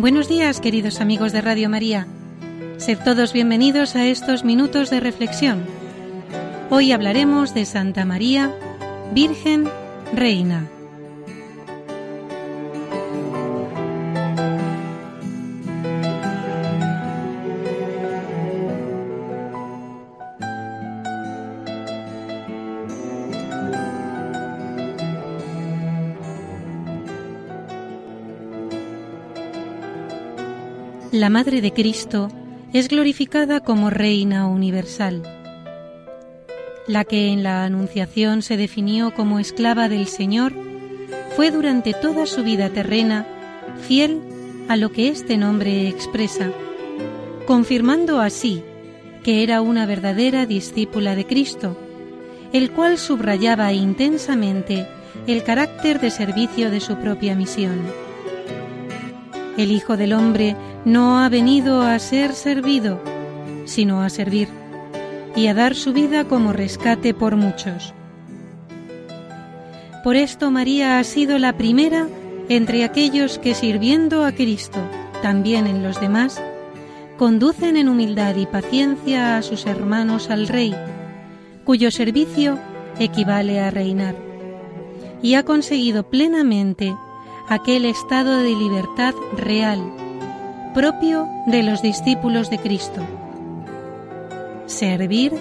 Buenos días, queridos amigos de Radio María. Sed todos bienvenidos a estos minutos de reflexión. Hoy hablaremos de Santa María, Virgen, Reina. La Madre de Cristo es glorificada como Reina Universal. La que en la Anunciación se definió como esclava del Señor, fue durante toda su vida terrena fiel a lo que este nombre expresa, confirmando así que era una verdadera discípula de Cristo, el cual subrayaba intensamente el carácter de servicio de su propia misión. El Hijo del Hombre no ha venido a ser servido, sino a servir, y a dar su vida como rescate por muchos. Por esto María ha sido la primera entre aquellos que sirviendo a Cristo, también en los demás, conducen en humildad y paciencia a sus hermanos al Rey, cuyo servicio equivale a reinar, y ha conseguido plenamente aquel estado de libertad real, propio de los discípulos de Cristo. Servir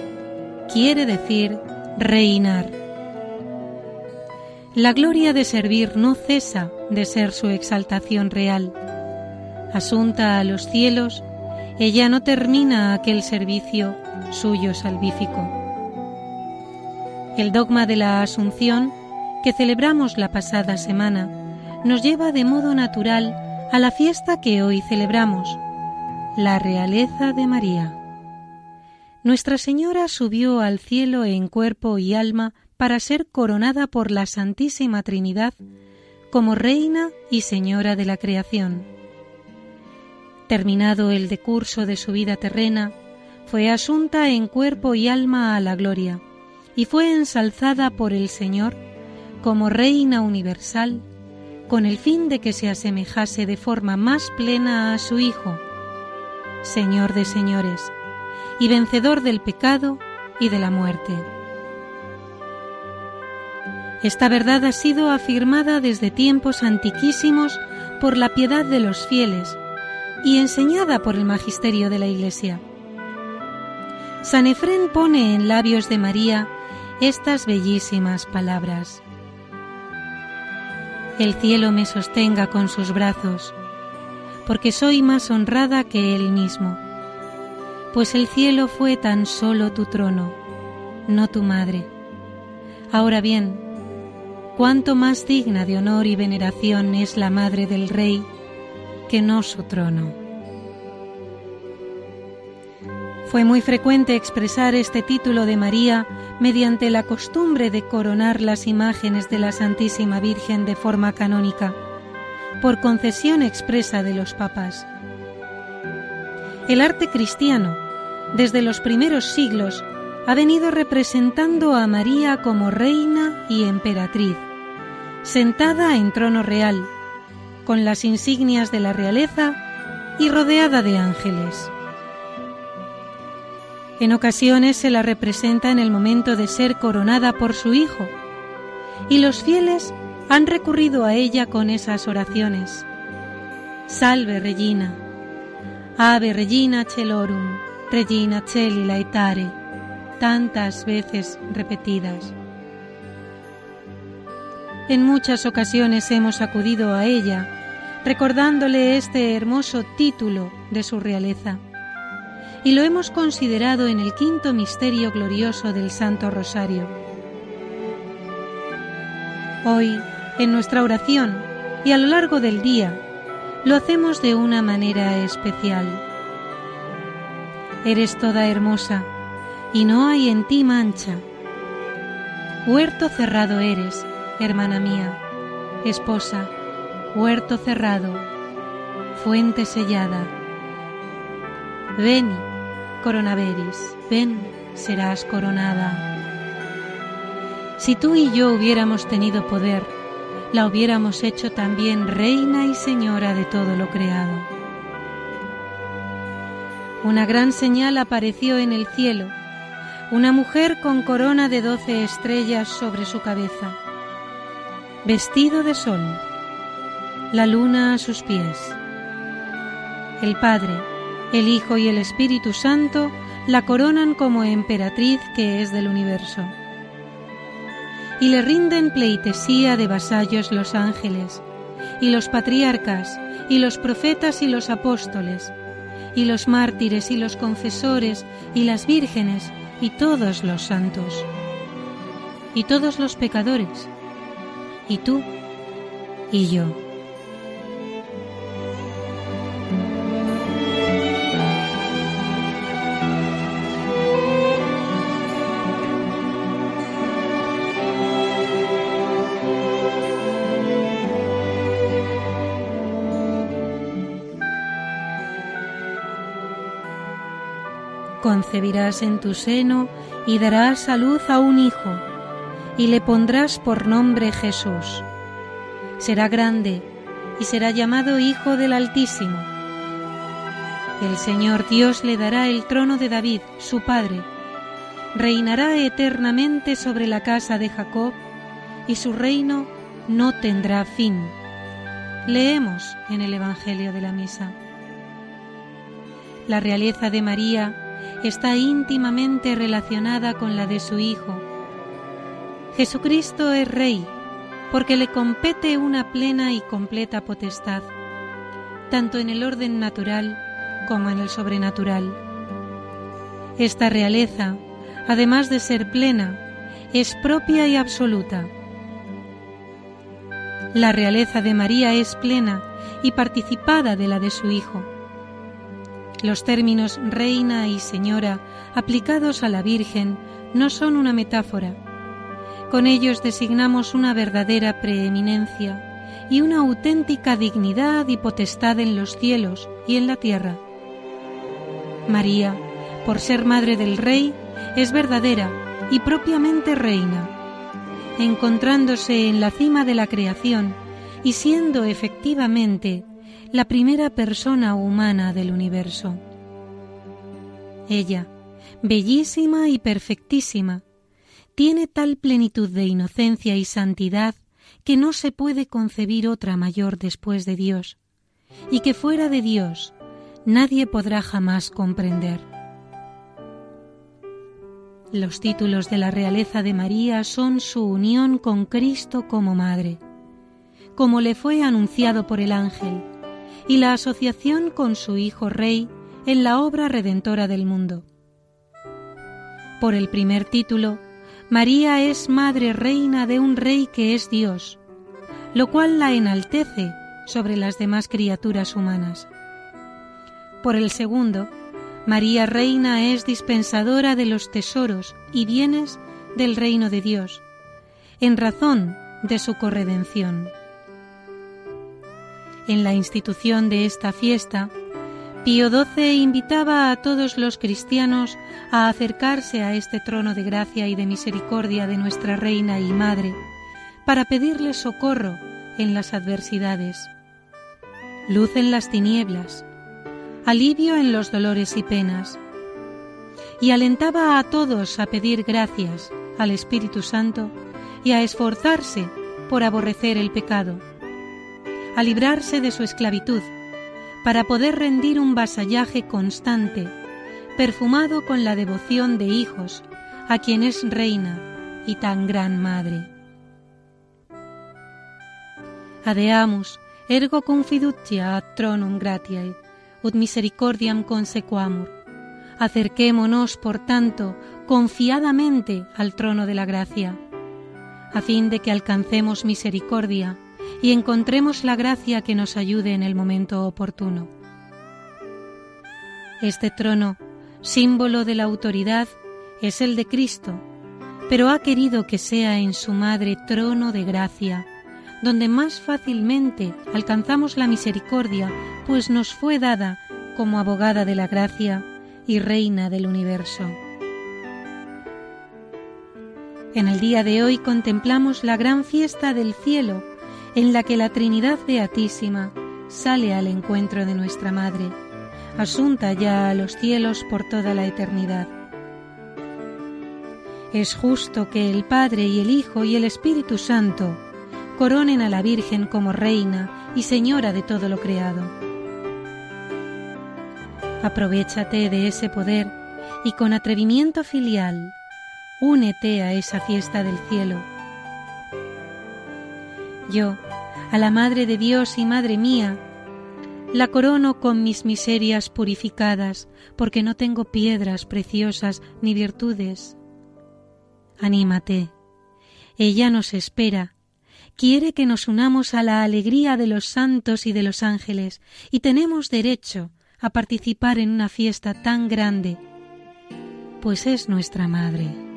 quiere decir reinar. La gloria de servir no cesa de ser su exaltación real. Asunta a los cielos, ella no termina aquel servicio suyo salvífico. El dogma de la Asunción, que celebramos la pasada semana, nos lleva de modo natural a la fiesta que hoy celebramos, la realeza de María. Nuestra Señora subió al cielo en cuerpo y alma para ser coronada por la Santísima Trinidad como Reina y Señora de la creación. Terminado el decurso de su vida terrena, fue asunta en cuerpo y alma a la gloria, y fue ensalzada por el Señor como Reina universal con el fin de que se asemejase de forma más plena a su Hijo, Señor de señores, y vencedor del pecado y de la muerte. Esta verdad ha sido afirmada desde tiempos antiquísimos por la piedad de los fieles y enseñada por el magisterio de la Iglesia. San Efrén pone en labios de María estas bellísimas palabras el cielo me sostenga con sus brazos, porque soy más honrada que él mismo, pues el cielo fue tan solo tu trono, no tu madre. Ahora bien, cuánto más digna de honor y veneración es la madre del rey que no su trono. Fue muy frecuente expresar este título de María mediante la costumbre de coronar las imágenes de la Santísima Virgen de forma canónica, por concesión expresa de los papas. El arte cristiano, desde los primeros siglos, ha venido representando a María como reina y emperatriz, sentada en trono real, con las insignias de la realeza y rodeada de ángeles. En ocasiones se la representa en el momento de ser coronada por su hijo, y los fieles han recurrido a ella con esas oraciones. Salve Regina, Ave Regina Celorum, Regina Celi Laetare, tantas veces repetidas. En muchas ocasiones hemos acudido a ella, recordándole este hermoso título de su realeza y lo hemos considerado en el quinto misterio glorioso del Santo Rosario. Hoy, en nuestra oración y a lo largo del día, lo hacemos de una manera especial. Eres toda hermosa y no hay en ti mancha. Huerto cerrado eres, hermana mía, esposa, huerto cerrado, fuente sellada. Ven coronaveris, ven, serás coronada. Si tú y yo hubiéramos tenido poder la hubiéramos hecho también reina y señora de todo lo creado. Una gran señal apareció en el cielo, una mujer con corona de doce estrellas sobre su cabeza, vestido de sol, la luna a sus pies. El Padre, el Hijo y el Espíritu Santo la coronan como emperatriz que es del universo y le rinden pleitesía de vasallos los ángeles, y los patriarcas, y los profetas y los apóstoles, y los mártires y los confesores, y las vírgenes, y todos los santos, y todos los pecadores, y tú y yo. Concebirás en tu seno y darás a luz a un hijo, y le pondrás por nombre Jesús. Será grande y será llamado Hijo del Altísimo. El Señor Dios le dará el trono de David, su padre. Reinará eternamente sobre la casa de Jacob, y su reino no tendrá fin. Leemos en el Evangelio de la Misa. La realeza de María está íntimamente relacionada con la de su Hijo. Jesucristo es Rey porque le compete una plena y completa potestad, tanto en el orden natural como en el sobrenatural. Esta realeza, además de ser plena, es propia y absoluta. La realeza de María es plena y participada de la de su Hijo. Los términos reina y señora aplicados a la Virgen no son una metáfora. Con ellos designamos una verdadera preeminencia y una auténtica dignidad y potestad en los cielos y en la tierra. María, por ser madre del Rey, es verdadera y propiamente reina, encontrándose en la cima de la creación y siendo efectivamente la primera persona humana del universo. Ella, bellísima y perfectísima, tiene tal plenitud de inocencia y santidad que no se puede concebir otra mayor después de Dios, y que fuera de Dios nadie podrá jamás comprender. Los títulos de la realeza de María son su unión con Cristo como Madre, como le fue anunciado por el ángel, y la asociación con su Hijo Rey en la obra redentora del mundo. Por el primer título, María es Madre Reina de un Rey que es Dios, lo cual la enaltece sobre las demás criaturas humanas. Por el segundo, María Reina es dispensadora de los tesoros y bienes del reino de Dios, en razón de su corredención en la institución de esta fiesta, Pío XII invitaba a todos los cristianos a acercarse a este trono de gracia y de misericordia de nuestra Reina y Madre, para pedirle socorro en las adversidades, luz en las tinieblas, alivio en los dolores y penas, y alentaba a todos a pedir gracias al Espíritu Santo y a esforzarse por aborrecer el pecado a librarse de su esclavitud, para poder rendir un vasallaje constante, perfumado con la devoción de hijos, a quien es reina y tan gran madre. Adeamus, ergo confidutia ad tronum gratiae, ut misericordiam consequamur. Acerquémonos, por tanto, confiadamente al trono de la gracia, a fin de que alcancemos misericordia y encontremos la gracia que nos ayude en el momento oportuno. Este trono, símbolo de la autoridad, es el de Cristo, pero ha querido que sea en su madre trono de gracia, donde más fácilmente alcanzamos la misericordia, pues nos fue dada como abogada de la gracia y reina del universo. En el día de hoy contemplamos la gran fiesta del cielo en la que la Trinidad Beatísima sale al encuentro de nuestra Madre, asunta ya a los cielos por toda la eternidad. Es justo que el Padre y el Hijo y el Espíritu Santo coronen a la Virgen como Reina y Señora de todo lo creado. Aprovechate de ese poder y con atrevimiento filial, únete a esa fiesta del cielo. Yo, a la Madre de Dios y Madre mía, la corono con mis miserias purificadas, porque no tengo piedras preciosas ni virtudes. Anímate, ella nos espera, quiere que nos unamos a la alegría de los santos y de los ángeles, y tenemos derecho a participar en una fiesta tan grande, pues es nuestra Madre.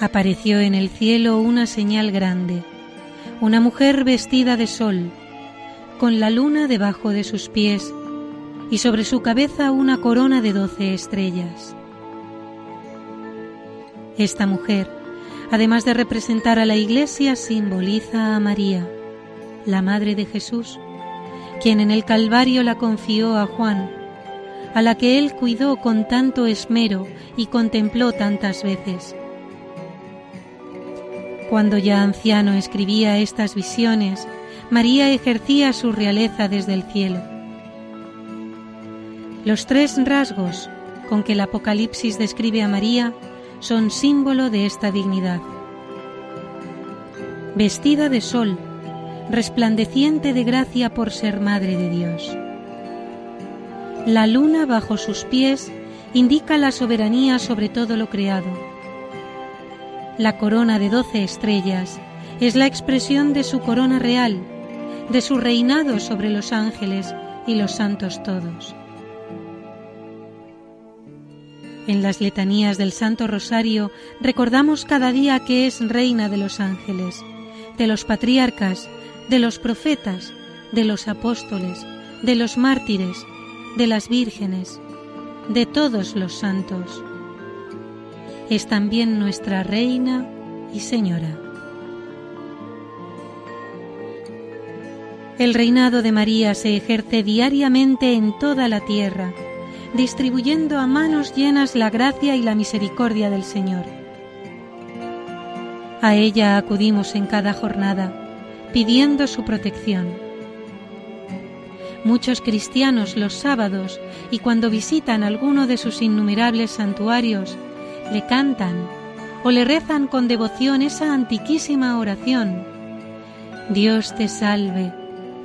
Apareció en el cielo una señal grande, una mujer vestida de sol, con la luna debajo de sus pies y sobre su cabeza una corona de doce estrellas. Esta mujer, además de representar a la Iglesia, simboliza a María, la Madre de Jesús, quien en el Calvario la confió a Juan, a la que él cuidó con tanto esmero y contempló tantas veces cuando ya anciano escribía estas visiones, María ejercía su realeza desde el cielo. Los tres rasgos con que el Apocalipsis describe a María son símbolo de esta dignidad. Vestida de sol, resplandeciente de gracia por ser Madre de Dios. La luna bajo sus pies indica la soberanía sobre todo lo creado la corona de doce estrellas es la expresión de su corona real, de su reinado sobre los ángeles y los santos todos. En las letanías del Santo Rosario recordamos cada día que es reina de los ángeles, de los patriarcas, de los profetas, de los apóstoles, de los mártires, de las vírgenes, de todos los santos es también nuestra Reina y Señora. El reinado de María se ejerce diariamente en toda la tierra, distribuyendo a manos llenas la gracia y la misericordia del Señor. A ella acudimos en cada jornada, pidiendo su protección. Muchos cristianos los sábados y cuando visitan alguno de sus innumerables santuarios le cantan o le rezan con devoción esa antiquísima oración. Dios te salve,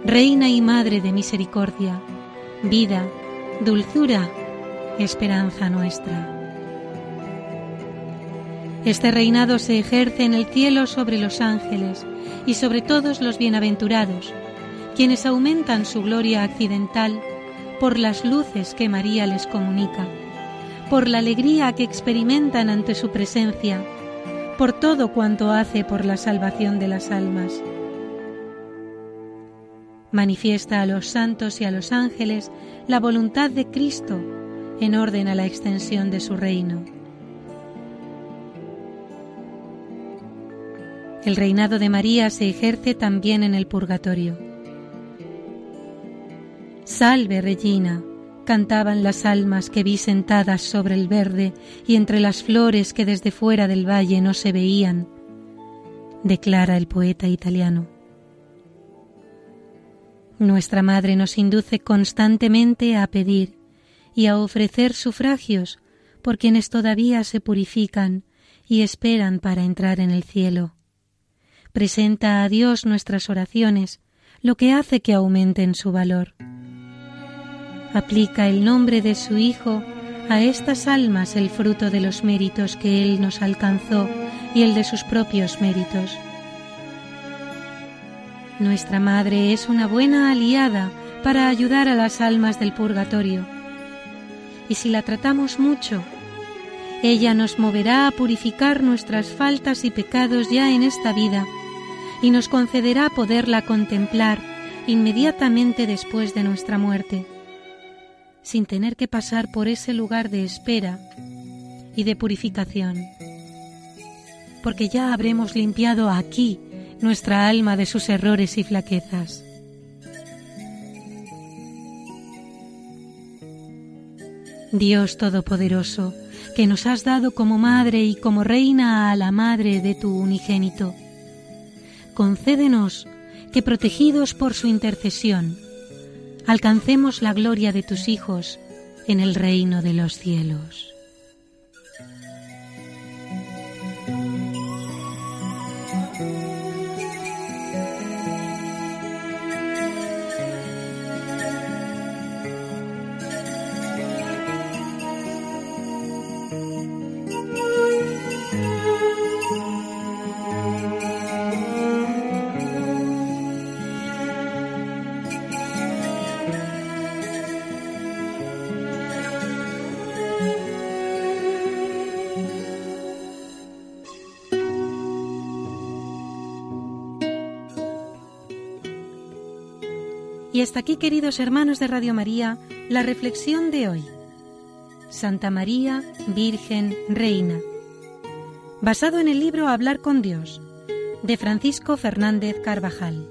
Reina y Madre de Misericordia, vida, dulzura, esperanza nuestra. Este reinado se ejerce en el cielo sobre los ángeles y sobre todos los bienaventurados, quienes aumentan su gloria accidental por las luces que María les comunica por la alegría que experimentan ante su presencia, por todo cuanto hace por la salvación de las almas. Manifiesta a los santos y a los ángeles la voluntad de Cristo en orden a la extensión de su reino. El reinado de María se ejerce también en el purgatorio. Salve, Regina, cantaban las almas que vi sentadas sobre el verde y entre las flores que desde fuera del valle no se veían, declara el poeta italiano. Nuestra Madre nos induce constantemente a pedir y a ofrecer sufragios por quienes todavía se purifican y esperan para entrar en el cielo. Presenta a Dios nuestras oraciones, lo que hace que aumenten su valor aplica el nombre de su Hijo a estas almas el fruto de los méritos que Él nos alcanzó y el de sus propios méritos. Nuestra Madre es una buena aliada para ayudar a las almas del purgatorio. Y si la tratamos mucho, ella nos moverá a purificar nuestras faltas y pecados ya en esta vida y nos concederá poderla contemplar inmediatamente después de nuestra muerte, sin tener que pasar por ese lugar de espera y de purificación, porque ya habremos limpiado aquí nuestra alma de sus errores y flaquezas. Dios Todopoderoso, que nos has dado como madre y como reina a la madre de tu unigénito, concédenos que protegidos por su intercesión, alcancemos la gloria de tus hijos en el reino de los cielos. Y hasta aquí, queridos hermanos de Radio María, la reflexión de hoy. Santa María, Virgen, Reina. Basado en el libro Hablar con Dios, de Francisco Fernández Carvajal.